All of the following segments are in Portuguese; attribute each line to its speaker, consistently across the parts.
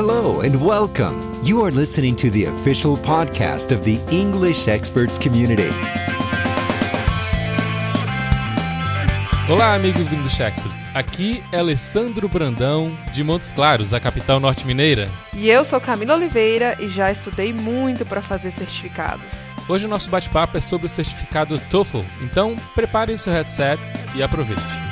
Speaker 1: Hello and welcome. You are listening to the official podcast of the English Experts Community.
Speaker 2: Olá, amigos do English Experts. Aqui é Alessandro Brandão, de Montes Claros, a capital norte-mineira.
Speaker 3: E eu sou Camila Oliveira e já estudei muito para fazer certificados.
Speaker 2: Hoje o nosso bate-papo é sobre o certificado TOEFL, então prepare seu headset e aproveite.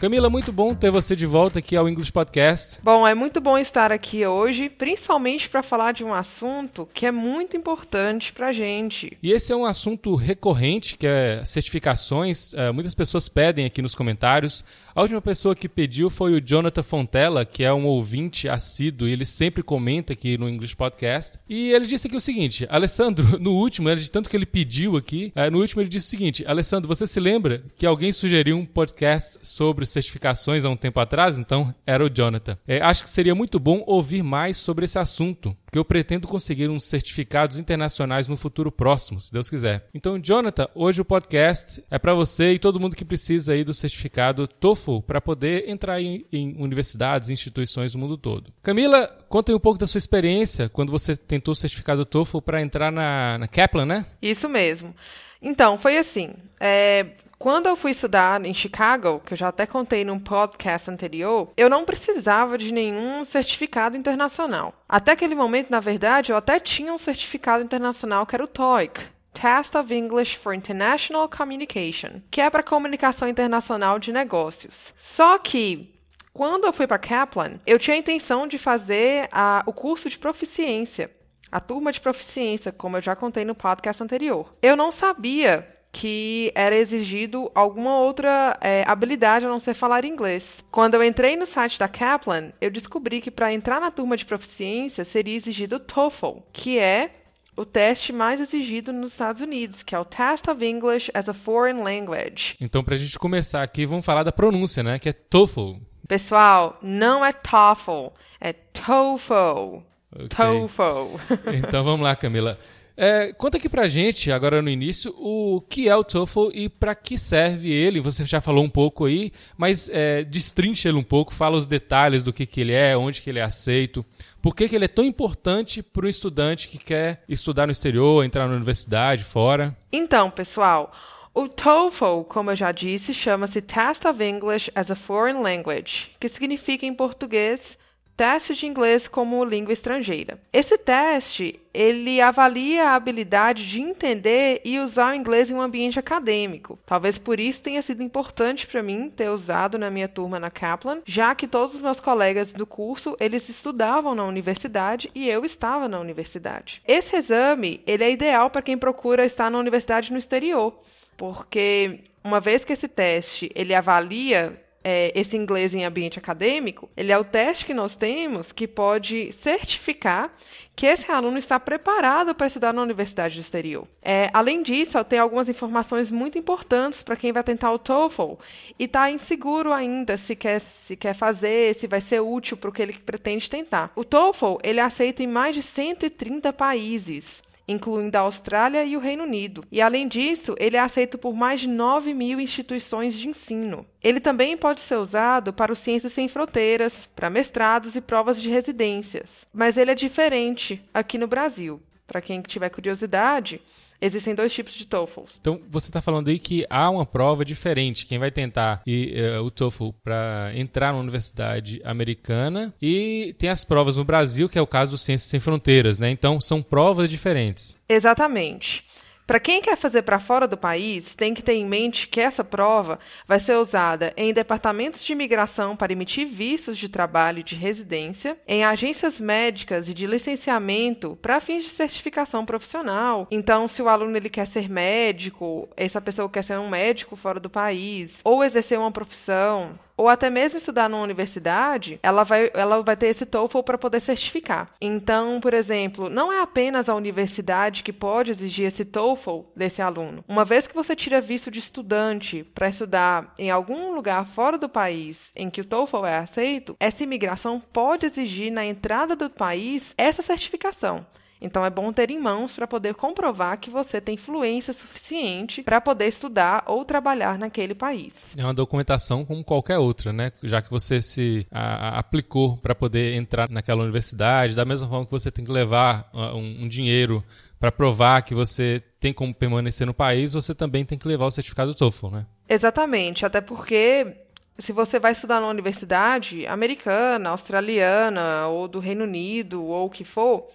Speaker 2: Camila, muito bom ter você de volta aqui ao English Podcast.
Speaker 3: Bom, é muito bom estar aqui hoje, principalmente para falar de um assunto que é muito importante para a gente.
Speaker 2: E esse é um assunto recorrente, que é certificações. Uh, muitas pessoas pedem aqui nos comentários. A última pessoa que pediu foi o Jonathan Fontella, que é um ouvinte assíduo, e ele sempre comenta aqui no English Podcast. E ele disse aqui o seguinte: Alessandro, no último, de tanto que ele pediu aqui, uh, no último ele disse o seguinte: Alessandro, você se lembra que alguém sugeriu um podcast sobre certificações há um tempo atrás, então era o Jonathan. É, acho que seria muito bom ouvir mais sobre esse assunto, porque eu pretendo conseguir uns certificados internacionais no futuro próximo, se Deus quiser. Então, Jonathan, hoje o podcast é para você e todo mundo que precisa aí do certificado TOEFL para poder entrar em, em universidades e instituições do mundo todo. Camila, conta aí um pouco da sua experiência quando você tentou o certificado TOEFL para entrar na, na Kaplan, né?
Speaker 3: Isso mesmo. Então, foi assim. É, quando eu fui estudar em Chicago, que eu já até contei num podcast anterior, eu não precisava de nenhum certificado internacional. Até aquele momento, na verdade, eu até tinha um certificado internacional que era o TOEIC. Test of English for International Communication, que é para comunicação internacional de negócios. Só que quando eu fui para Kaplan, eu tinha a intenção de fazer a, o curso de proficiência, a turma de proficiência, como eu já contei no podcast anterior. Eu não sabia que era exigido alguma outra é, habilidade a não ser falar inglês. Quando eu entrei no site da Kaplan, eu descobri que para entrar na turma de proficiência seria exigido o TOEFL, que é o teste mais exigido nos Estados Unidos, que é o Test of English as a Foreign Language.
Speaker 2: Então, para a gente começar aqui, vamos falar da pronúncia, né? Que é TOEFL.
Speaker 3: Pessoal, não é TOEFL, é TOEFL. Okay. TOEFL.
Speaker 2: então, vamos lá, Camila. É, conta aqui pra gente, agora no início, o que é o TOEFL e para que serve ele. Você já falou um pouco aí, mas é, destrincha ele um pouco, fala os detalhes do que, que ele é, onde que ele é aceito, por que, que ele é tão importante para um estudante que quer estudar no exterior, entrar na universidade, fora.
Speaker 3: Então, pessoal, o TOEFL, como eu já disse, chama-se Test of English as a Foreign Language, que significa em português teste de inglês como língua estrangeira. Esse teste, ele avalia a habilidade de entender e usar o inglês em um ambiente acadêmico. Talvez por isso tenha sido importante para mim ter usado na minha turma na Kaplan, já que todos os meus colegas do curso, eles estudavam na universidade e eu estava na universidade. Esse exame, ele é ideal para quem procura estar na universidade no exterior, porque uma vez que esse teste ele avalia é, esse inglês em ambiente acadêmico, ele é o teste que nós temos que pode certificar que esse aluno está preparado para estudar na universidade do exterior. É, além disso, tem algumas informações muito importantes para quem vai tentar o TOEFL e está inseguro ainda se quer, se quer fazer, se vai ser útil para o que ele pretende tentar. O TOEFL ele é aceita em mais de 130 países incluindo a Austrália e o Reino Unido. E, além disso, ele é aceito por mais de 9 mil instituições de ensino. Ele também pode ser usado para o Ciências Sem Fronteiras, para mestrados e provas de residências. Mas ele é diferente aqui no Brasil. Para quem tiver curiosidade, Existem dois tipos de TOEFL.
Speaker 2: Então, você está falando aí que há uma prova diferente. Quem vai tentar ir, uh, o TOEFL para entrar na universidade americana e tem as provas no Brasil, que é o caso do Ciências Sem Fronteiras, né? Então, são provas diferentes.
Speaker 3: Exatamente. Para quem quer fazer para fora do país, tem que ter em mente que essa prova vai ser usada em departamentos de imigração para emitir vistos de trabalho e de residência, em agências médicas e de licenciamento para fins de certificação profissional. Então, se o aluno ele quer ser médico, essa pessoa quer ser um médico fora do país, ou exercer uma profissão, ou até mesmo estudar numa universidade, ela vai, ela vai ter esse TOEFL para poder certificar. Então, por exemplo, não é apenas a universidade que pode exigir esse TOEFL desse aluno. Uma vez que você tira visto de estudante para estudar em algum lugar fora do país em que o TOEFL é aceito, essa imigração pode exigir na entrada do país essa certificação. Então é bom ter em mãos para poder comprovar que você tem fluência suficiente para poder estudar ou trabalhar naquele país.
Speaker 2: É uma documentação como qualquer outra, né? Já que você se a, aplicou para poder entrar naquela universidade, da mesma forma que você tem que levar uh, um, um dinheiro para provar que você tem como permanecer no país, você também tem que levar o certificado TOEFL, né?
Speaker 3: Exatamente, até porque se você vai estudar numa universidade americana, australiana ou do Reino Unido ou o que for,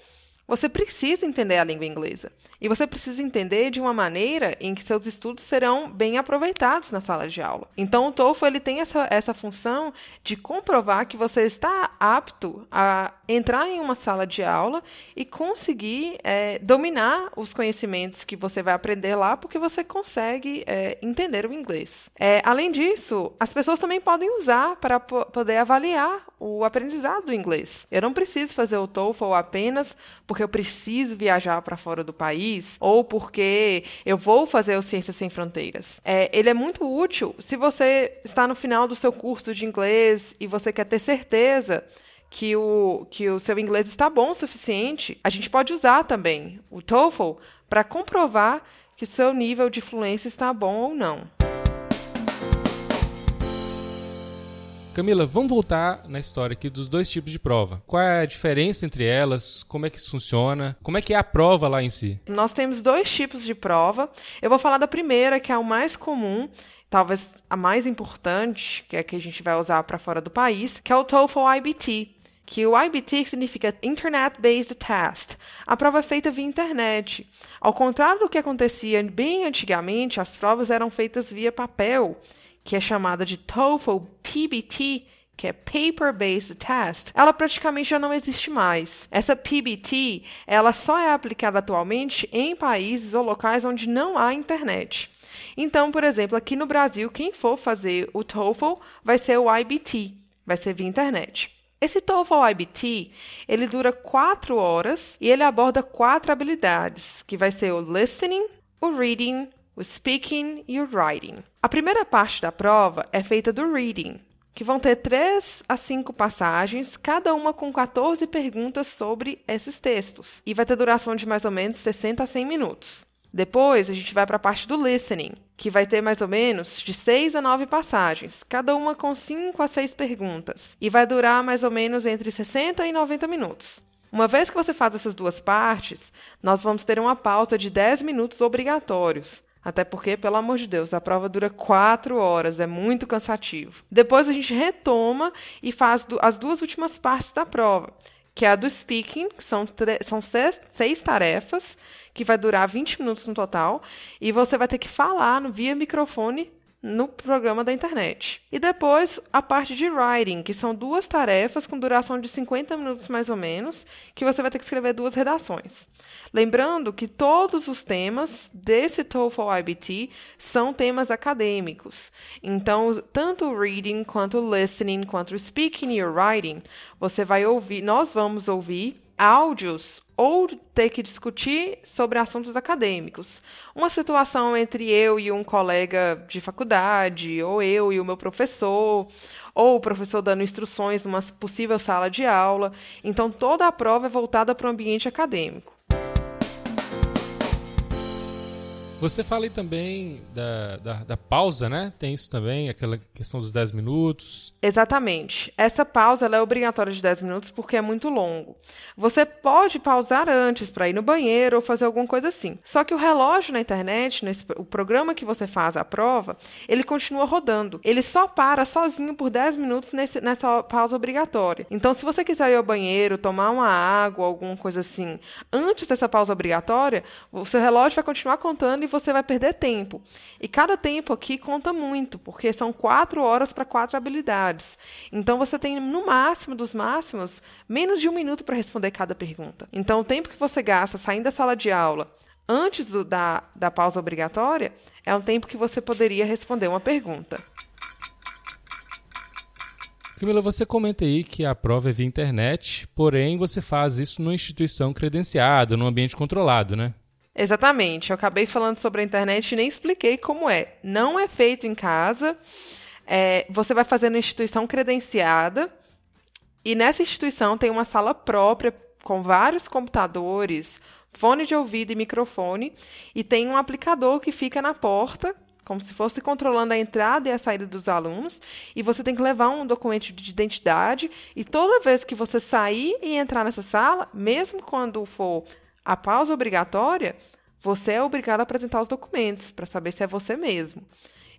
Speaker 3: você precisa entender a língua inglesa. E você precisa entender de uma maneira em que seus estudos serão bem aproveitados na sala de aula. Então, o TOEFL ele tem essa, essa função de comprovar que você está apto a entrar em uma sala de aula e conseguir é, dominar os conhecimentos que você vai aprender lá, porque você consegue é, entender o inglês. É, além disso, as pessoas também podem usar para poder avaliar o aprendizado do inglês. Eu não preciso fazer o TOEFL apenas porque eu preciso viajar para fora do país ou porque eu vou fazer o Ciências Sem Fronteiras. É, ele é muito útil se você está no final do seu curso de inglês e você quer ter certeza que o, que o seu inglês está bom o suficiente. A gente pode usar também o TOEFL para comprovar que seu nível de fluência está bom ou não.
Speaker 2: Camila, vamos voltar na história aqui dos dois tipos de prova. Qual é a diferença entre elas? Como é que isso funciona? Como é que é a prova lá em si?
Speaker 3: Nós temos dois tipos de prova. Eu vou falar da primeira, que é o mais comum, talvez a mais importante, que é a que a gente vai usar para fora do país, que é o TOEFL IBT que o IBT significa Internet Based Test. A prova é feita via internet. Ao contrário do que acontecia bem antigamente, as provas eram feitas via papel que é chamada de TOEFL PBT, que é Paper Based Test, ela praticamente já não existe mais. Essa PBT, ela só é aplicada atualmente em países ou locais onde não há internet. Então, por exemplo, aqui no Brasil, quem for fazer o TOEFL vai ser o IBT, vai ser via internet. Esse TOEFL IBT, ele dura quatro horas e ele aborda quatro habilidades, que vai ser o listening, o reading, o speaking e o writing. A primeira parte da prova é feita do reading, que vão ter três a cinco passagens, cada uma com 14 perguntas sobre esses textos, e vai ter duração de mais ou menos 60 a 100 minutos. Depois, a gente vai para a parte do listening, que vai ter mais ou menos de 6 a 9 passagens, cada uma com 5 a 6 perguntas, e vai durar mais ou menos entre 60 e 90 minutos. Uma vez que você faz essas duas partes, nós vamos ter uma pausa de 10 minutos obrigatórios, até porque, pelo amor de Deus, a prova dura quatro horas, é muito cansativo. Depois a gente retoma e faz as duas últimas partes da prova, que é a do speaking, que são, são seis, seis tarefas, que vai durar 20 minutos no total, e você vai ter que falar no via microfone no programa da internet. E depois a parte de writing, que são duas tarefas com duração de 50 minutos mais ou menos, que você vai ter que escrever duas redações. Lembrando que todos os temas desse TOEFL IBT são temas acadêmicos. Então, tanto o reading, quanto o listening, quanto o speaking e o writing, você vai ouvir, nós vamos ouvir áudios ou ter que discutir sobre assuntos acadêmicos. Uma situação entre eu e um colega de faculdade, ou eu e o meu professor, ou o professor dando instruções numa possível sala de aula. Então, toda a prova é voltada para o ambiente acadêmico.
Speaker 2: Você fala aí também da, da, da, pausa, né? Tem isso também, aquela questão dos 10 minutos.
Speaker 3: Exatamente. Essa pausa é obrigatória de 10 minutos porque é muito longo. Você pode pausar antes para ir no banheiro ou fazer alguma coisa assim. Só que o relógio na internet, nesse, o programa que você faz a prova, ele continua rodando. Ele só para sozinho por 10 minutos nesse, nessa pausa obrigatória. Então, se você quiser ir ao banheiro, tomar uma água, alguma coisa assim, antes dessa pausa obrigatória, o seu relógio vai continuar contando e você vai perder tempo. E cada tempo aqui conta muito, porque são quatro horas para quatro habilidades. Então você tem, no máximo dos máximos, menos de um minuto para responder cada pergunta. Então o tempo que você gasta saindo da sala de aula antes do, da, da pausa obrigatória é um tempo que você poderia responder uma pergunta.
Speaker 2: Camila, você comenta aí que a prova é via internet, porém você faz isso numa instituição credenciada, num ambiente controlado, né?
Speaker 3: Exatamente. Eu acabei falando sobre a internet e nem expliquei como é. Não é feito em casa. É, você vai fazer na instituição credenciada. E nessa instituição tem uma sala própria com vários computadores, fone de ouvido e microfone, e tem um aplicador que fica na porta, como se fosse controlando a entrada e a saída dos alunos, e você tem que levar um documento de identidade, e toda vez que você sair e entrar nessa sala, mesmo quando for a pausa obrigatória, você é obrigado a apresentar os documentos para saber se é você mesmo.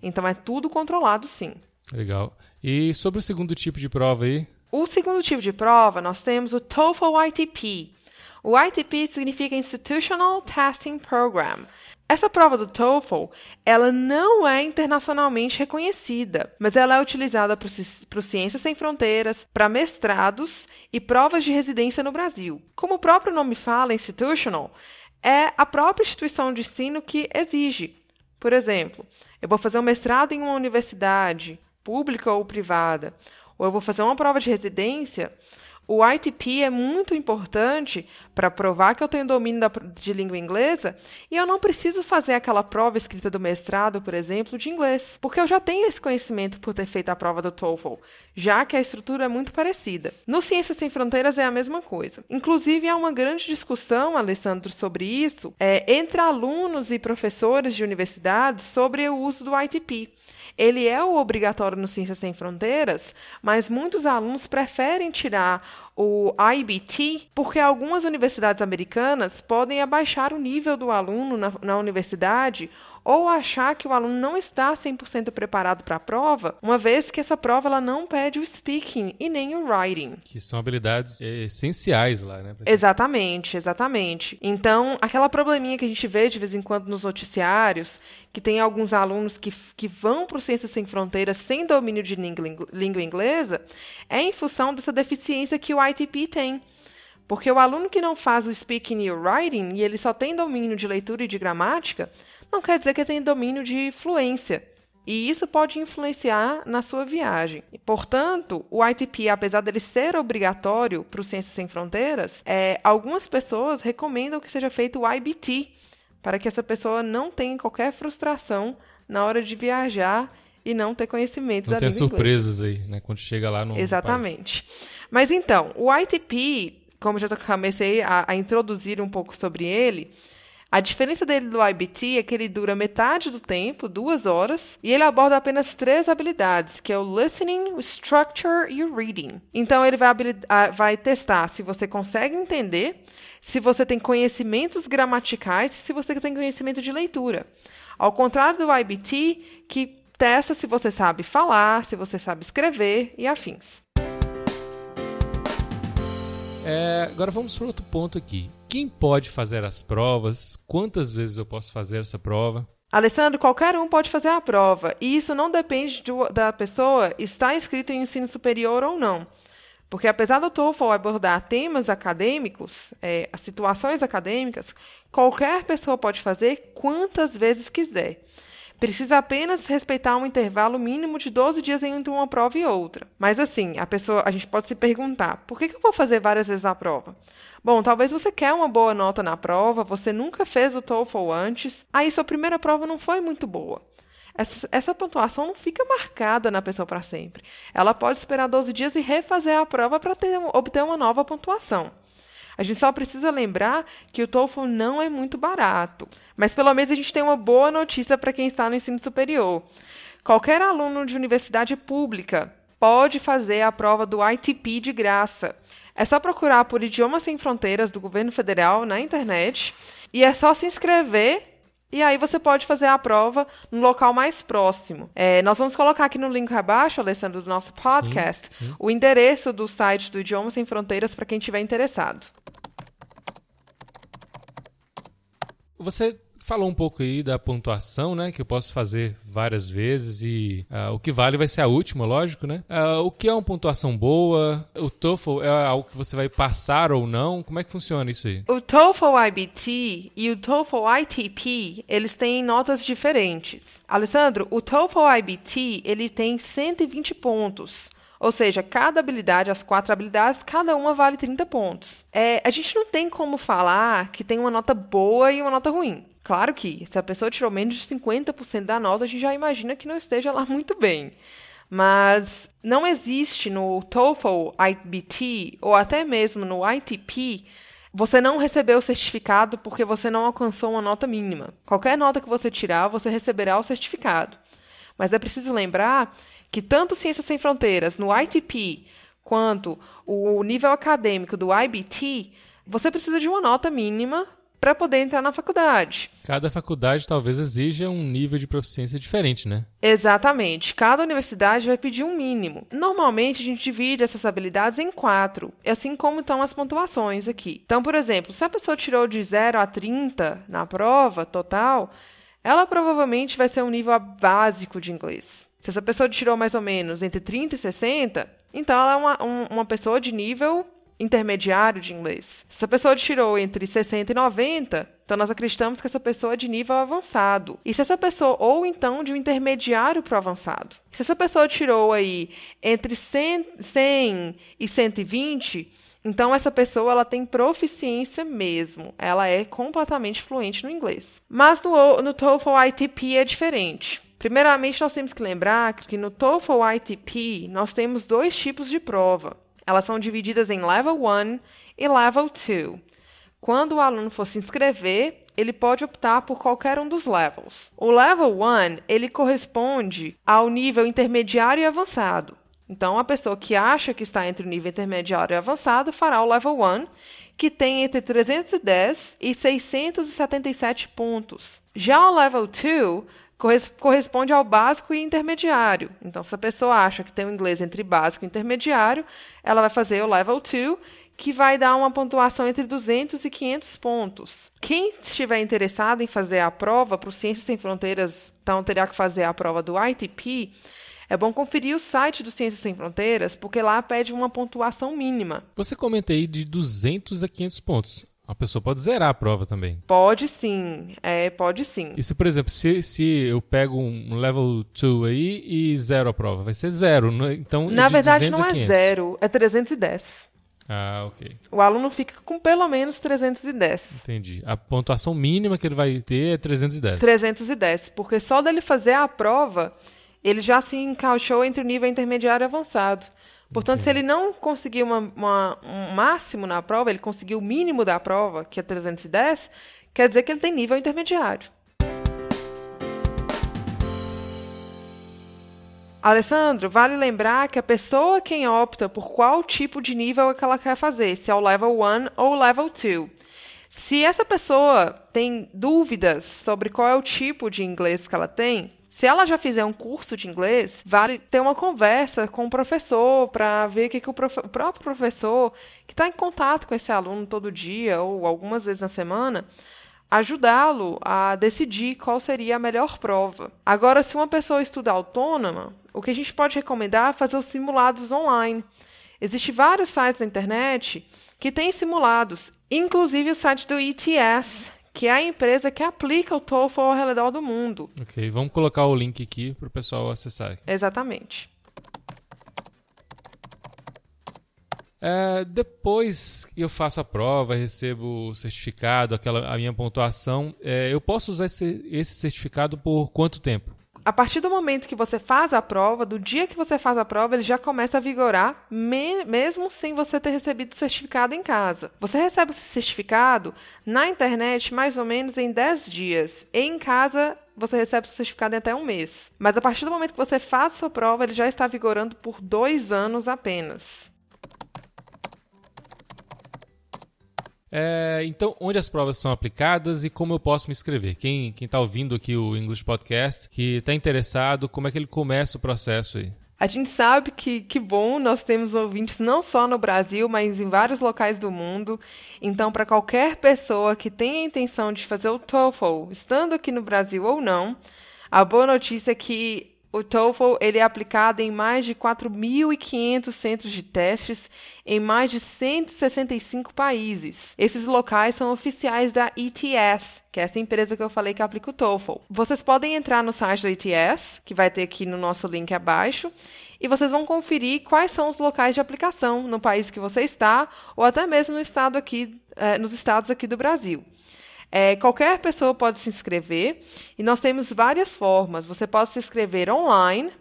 Speaker 3: Então é tudo controlado, sim.
Speaker 2: Legal. E sobre o segundo tipo de prova aí?
Speaker 3: O segundo tipo de prova, nós temos o TOEFL ITP. O ITP significa Institutional Testing Program. Essa prova do TOEFL, ela não é internacionalmente reconhecida, mas ela é utilizada para Ciências Sem Fronteiras, para mestrados e provas de residência no Brasil. Como o próprio nome fala, institutional, é a própria instituição de ensino que exige. Por exemplo, eu vou fazer um mestrado em uma universidade, pública ou privada, ou eu vou fazer uma prova de residência, o ITP é muito importante para provar que eu tenho domínio da, de língua inglesa e eu não preciso fazer aquela prova escrita do mestrado, por exemplo, de inglês, porque eu já tenho esse conhecimento por ter feito a prova do TOEFL, já que a estrutura é muito parecida. No Ciências Sem Fronteiras é a mesma coisa. Inclusive, há uma grande discussão, Alessandro, sobre isso, é, entre alunos e professores de universidades sobre o uso do ITP. Ele é o obrigatório no Ciências Sem Fronteiras, mas muitos alunos preferem tirar o IBT porque algumas universidades americanas podem abaixar o nível do aluno na, na universidade ou achar que o aluno não está 100% preparado para a prova, uma vez que essa prova ela não pede o speaking e nem o writing.
Speaker 2: Que são habilidades essenciais lá, né?
Speaker 3: Exatamente, exatamente. Então, aquela probleminha que a gente vê de vez em quando nos noticiários, que tem alguns alunos que, que vão para o Ciências Sem Fronteiras sem domínio de língua, língua inglesa, é em função dessa deficiência que o ITP tem. Porque o aluno que não faz o speaking e o writing, e ele só tem domínio de leitura e de gramática, não quer dizer que tem domínio de fluência. E isso pode influenciar na sua viagem. Portanto, o ITP, apesar dele ser obrigatório para o Ciências Sem Fronteiras, é, algumas pessoas recomendam que seja feito o IBT, para que essa pessoa não tenha qualquer frustração na hora de viajar e não ter conhecimento
Speaker 2: não
Speaker 3: da língua
Speaker 2: surpresas aí, né, quando chega lá no
Speaker 3: Exatamente. País. Mas então, o ITP, como já comecei a, a introduzir um pouco sobre ele, a diferença dele do IBT é que ele dura metade do tempo, duas horas, e ele aborda apenas três habilidades, que é o listening, o structure e o reading. Então ele vai, vai testar se você consegue entender, se você tem conhecimentos gramaticais e se você tem conhecimento de leitura. Ao contrário do IBT, que testa se você sabe falar, se você sabe escrever e afins.
Speaker 2: É, agora vamos para outro ponto aqui. Quem pode fazer as provas? Quantas vezes eu posso fazer essa prova?
Speaker 3: Alessandro, qualquer um pode fazer a prova, e isso não depende do, da pessoa estar inscrito em ensino superior ou não. Porque apesar do TOEFL abordar temas acadêmicos, é, situações acadêmicas, qualquer pessoa pode fazer quantas vezes quiser. Precisa apenas respeitar um intervalo mínimo de 12 dias entre uma prova e outra. Mas assim, a pessoa, a gente pode se perguntar: por que, que eu vou fazer várias vezes a prova? Bom, talvez você quer uma boa nota na prova, você nunca fez o TOEFL antes, aí sua primeira prova não foi muito boa. Essa, essa pontuação não fica marcada na pessoa para sempre. Ela pode esperar 12 dias e refazer a prova para obter uma nova pontuação. A gente só precisa lembrar que o TOEFL não é muito barato, mas pelo menos a gente tem uma boa notícia para quem está no ensino superior. Qualquer aluno de universidade pública pode fazer a prova do ITP de graça. É só procurar por Idiomas Sem Fronteiras do governo federal na internet e é só se inscrever e aí você pode fazer a prova no local mais próximo. É, nós vamos colocar aqui no link abaixo, Alessandro, do nosso podcast, sim, sim. o endereço do site do Idiomas Sem Fronteiras para quem estiver interessado.
Speaker 2: Você falou um pouco aí da pontuação, né? Que eu posso fazer várias vezes e uh, o que vale vai ser a última, lógico, né? Uh, o que é uma pontuação boa? O TOEFL é algo que você vai passar ou não? Como é que funciona isso aí?
Speaker 3: O TOEFL IBT e o TOEFL ITP, eles têm notas diferentes. Alessandro, o TOEFL IBT, ele tem 120 pontos. Ou seja, cada habilidade, as quatro habilidades, cada uma vale 30 pontos. É, a gente não tem como falar que tem uma nota boa e uma nota ruim. Claro que, se a pessoa tirou menos de 50% da nota, a gente já imagina que não esteja lá muito bem. Mas não existe no TOEFL, IBT ou até mesmo no ITP você não recebeu o certificado porque você não alcançou uma nota mínima. Qualquer nota que você tirar, você receberá o certificado. Mas é preciso lembrar que tanto Ciências Sem Fronteiras no ITP quanto o nível acadêmico do IBT, você precisa de uma nota mínima para poder entrar na faculdade.
Speaker 2: Cada faculdade talvez exija um nível de proficiência diferente, né?
Speaker 3: Exatamente. Cada universidade vai pedir um mínimo. Normalmente a gente divide essas habilidades em quatro, assim como estão as pontuações aqui. Então, por exemplo, se a pessoa tirou de 0 a 30 na prova total, ela provavelmente vai ser um nível básico de inglês. Se essa pessoa tirou mais ou menos entre 30 e 60, então ela é uma, um, uma pessoa de nível intermediário de inglês. Se essa pessoa tirou entre 60 e 90, então nós acreditamos que essa pessoa é de nível avançado. E se essa pessoa, ou então de um intermediário para o avançado. Se essa pessoa tirou aí entre 100, 100 e 120, então essa pessoa ela tem proficiência mesmo. Ela é completamente fluente no inglês. Mas no, no TOEFL ITP é diferente. Primeiramente, nós temos que lembrar que no TOEFL ITP nós temos dois tipos de prova. Elas são divididas em Level 1 e Level 2. Quando o aluno for se inscrever, ele pode optar por qualquer um dos levels. O Level 1, ele corresponde ao nível intermediário e avançado. Então, a pessoa que acha que está entre o nível intermediário e avançado fará o Level 1, que tem entre 310 e 677 pontos. Já o Level 2 corresponde ao básico e intermediário. Então, se a pessoa acha que tem o inglês entre básico e intermediário, ela vai fazer o Level 2, que vai dar uma pontuação entre 200 e 500 pontos. Quem estiver interessado em fazer a prova para o Ciências Sem Fronteiras, então terá que fazer a prova do ITP, é bom conferir o site do Ciências Sem Fronteiras, porque lá pede uma pontuação mínima.
Speaker 2: Você comenta aí de 200 a 500 pontos. A pessoa pode zerar a prova também.
Speaker 3: Pode sim, é, pode sim.
Speaker 2: E se, por exemplo, se, se eu pego um level 2 aí e zero a prova, vai ser zero. Né? Então,
Speaker 3: Na verdade, não é zero, é 310.
Speaker 2: Ah, ok.
Speaker 3: O aluno fica com pelo menos 310.
Speaker 2: Entendi. A pontuação mínima que ele vai ter é 310.
Speaker 3: 310, porque só dele fazer a prova, ele já se encaixou entre o nível intermediário e avançado. Portanto, Entendi. se ele não conseguir uma, uma, um máximo na prova, ele conseguiu o mínimo da prova, que é 310, quer dizer que ele tem nível intermediário. Alessandro, vale lembrar que a pessoa quem opta por qual tipo de nível é que ela quer fazer, se é o level 1 ou o level 2. Se essa pessoa tem dúvidas sobre qual é o tipo de inglês que ela tem, se ela já fizer um curso de inglês, vale ter uma conversa com o professor para ver o que, que o, prof... o, próprio professor, que está em contato com esse aluno todo dia ou algumas vezes na semana, ajudá-lo a decidir qual seria a melhor prova. Agora, se uma pessoa estuda autônoma, o que a gente pode recomendar é fazer os simulados online. Existem vários sites na internet que têm simulados, inclusive o site do ETS, que é a empresa que aplica o TOEFL ao redor do mundo.
Speaker 2: Ok, vamos colocar o link aqui para o pessoal acessar.
Speaker 3: Exatamente.
Speaker 2: É, depois que eu faço a prova, recebo o certificado, aquela a minha pontuação, é, eu posso usar esse, esse certificado por quanto tempo?
Speaker 3: A partir do momento que você faz a prova, do dia que você faz a prova, ele já começa a vigorar, me mesmo sem você ter recebido o certificado em casa. Você recebe esse certificado na internet mais ou menos em 10 dias. E em casa, você recebe o certificado em até um mês. Mas a partir do momento que você faz a sua prova, ele já está vigorando por dois anos apenas.
Speaker 2: É, então, onde as provas são aplicadas e como eu posso me inscrever? Quem está ouvindo aqui o English Podcast, que está interessado, como é que ele começa o processo aí?
Speaker 3: A gente sabe que, que bom, nós temos ouvintes não só no Brasil, mas em vários locais do mundo. Então, para qualquer pessoa que tenha a intenção de fazer o TOEFL, estando aqui no Brasil ou não, a boa notícia é que o TOEFL ele é aplicado em mais de 4.500 centros de testes em mais de 165 países. Esses locais são oficiais da ETS, que é essa empresa que eu falei que aplica o TOEFL. Vocês podem entrar no site do ETS, que vai ter aqui no nosso link abaixo, e vocês vão conferir quais são os locais de aplicação no país que você está, ou até mesmo no estado aqui, eh, nos estados aqui do Brasil. É, qualquer pessoa pode se inscrever e nós temos várias formas. Você pode se inscrever online,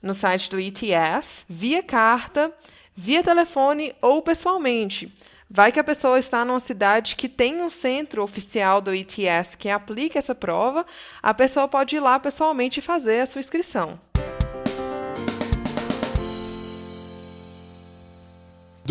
Speaker 3: no site do ETS, via carta, via telefone ou pessoalmente. Vai que a pessoa está numa cidade que tem um centro oficial do ETS que aplica essa prova, a pessoa pode ir lá pessoalmente e fazer a sua inscrição.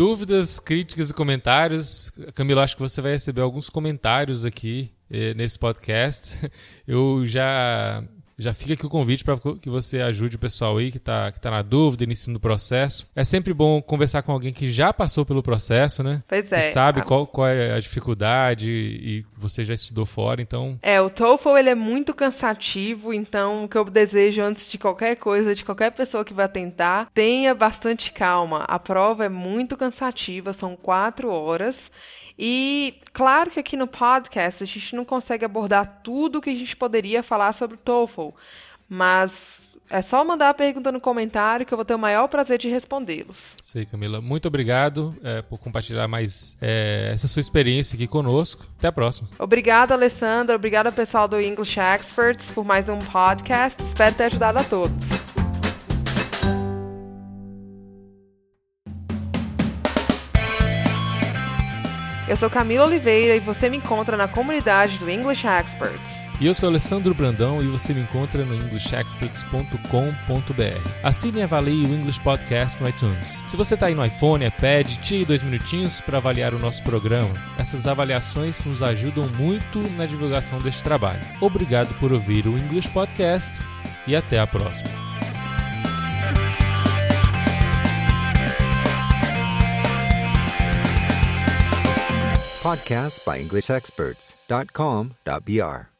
Speaker 2: Dúvidas, críticas e comentários. Camila, acho que você vai receber alguns comentários aqui eh, nesse podcast. Eu já já fica aqui o convite para que você ajude o pessoal aí que está que tá na dúvida, iniciando o processo. É sempre bom conversar com alguém que já passou pelo processo, né?
Speaker 3: Pois é.
Speaker 2: Que sabe qual, qual é a dificuldade e você já estudou fora, então...
Speaker 3: É, o TOEFL ele é muito cansativo, então o que eu desejo antes de qualquer coisa, de qualquer pessoa que vai tentar, tenha bastante calma. A prova é muito cansativa, são quatro horas e claro que aqui no podcast a gente não consegue abordar tudo o que a gente poderia falar sobre o TOEFL, mas é só mandar a pergunta no comentário que eu vou ter o maior prazer de respondê-los.
Speaker 2: Sei, Camila. Muito obrigado é, por compartilhar mais é, essa sua experiência aqui conosco. Até a próxima.
Speaker 3: Obrigada, Alessandra. Obrigada, pessoal do English Experts, por mais um podcast. Espero ter ajudado a todos. Eu sou Camila Oliveira e você me encontra na comunidade do English Experts.
Speaker 2: E eu sou Alessandro Brandão e você me encontra no englishexperts.com.br. Assine e avalie o English Podcast no iTunes. Se você está aí no iPhone, iPad, tire dois minutinhos para avaliar o nosso programa. Essas avaliações nos ajudam muito na divulgação deste trabalho. Obrigado por ouvir o English Podcast e até a próxima.
Speaker 1: Podcasts by EnglishExperts.com.br